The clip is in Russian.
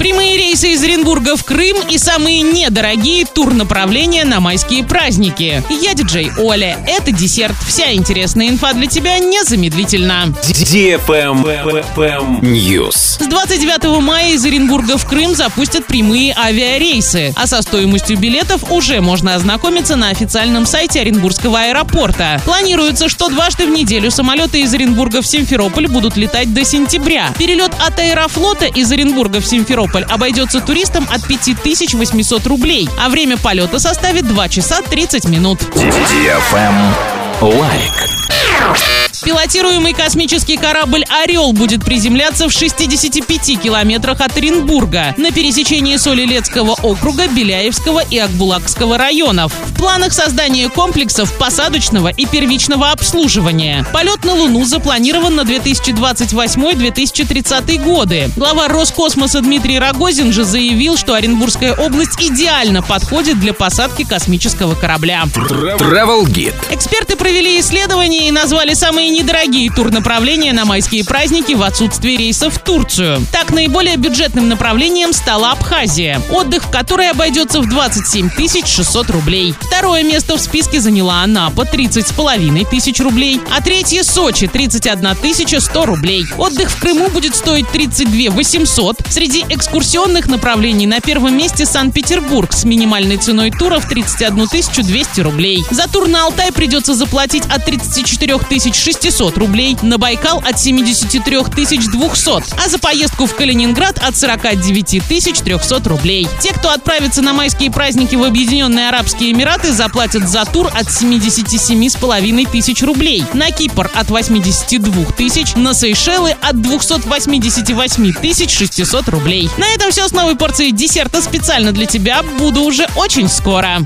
Прямые рейсы из Оренбурга в Крым и самые недорогие турнаправления на майские праздники. Я диджей Оля. Это десерт. Вся интересная инфа для тебя незамедлительно. News. С 29 мая из Оренбурга в Крым запустят прямые авиарейсы. А со стоимостью билетов уже можно ознакомиться на официальном сайте Оренбургского аэропорта. Планируется, что дважды в неделю самолеты из Оренбурга в Симферополь будут летать до сентября. Перелет от Аэрофлота из Оренбурга в Симферополь Симферополь обойдется туристам от 5800 рублей, а время полета составит 2 часа 30 минут. Лайк. Пилотируемый космический корабль «Орел» будет приземляться в 65 километрах от Оренбурга на пересечении Солилецкого округа, Беляевского и Акбулакского районов. В планах создания комплексов посадочного и первичного обслуживания. Полет на Луну запланирован на 2028-2030 годы. Глава Роскосмоса Дмитрий Рогозин же заявил, что Оренбургская область идеально подходит для посадки космического корабля. Travel Guide. Эксперты провели исследование и назвали самые недорогие турнаправления на майские праздники в отсутствии рейсов в Турцию. Так, наиболее бюджетным направлением стала Абхазия, отдых в которой обойдется в 27 600 рублей. Второе место в списке заняла Анапа – 30,5 тысяч рублей, а третье – Сочи – 31 100 рублей. Отдых в Крыму будет стоить 32 800. Среди экскурсионных направлений на первом месте Санкт-Петербург с минимальной ценой тура в 31 200 рублей. За тур на Алтай придется заплатить от 34 600 рублей, на Байкал от 73 200, а за поездку в Калининград от 49 300 рублей. Те, кто отправится на майские праздники в Объединенные Арабские Эмираты, заплатят за тур от 77,5 тысяч рублей, на Кипр от 82 тысяч, на Сейшелы от 288 600 рублей. На этом все с новой порцией десерта специально для тебя. Буду уже очень скоро.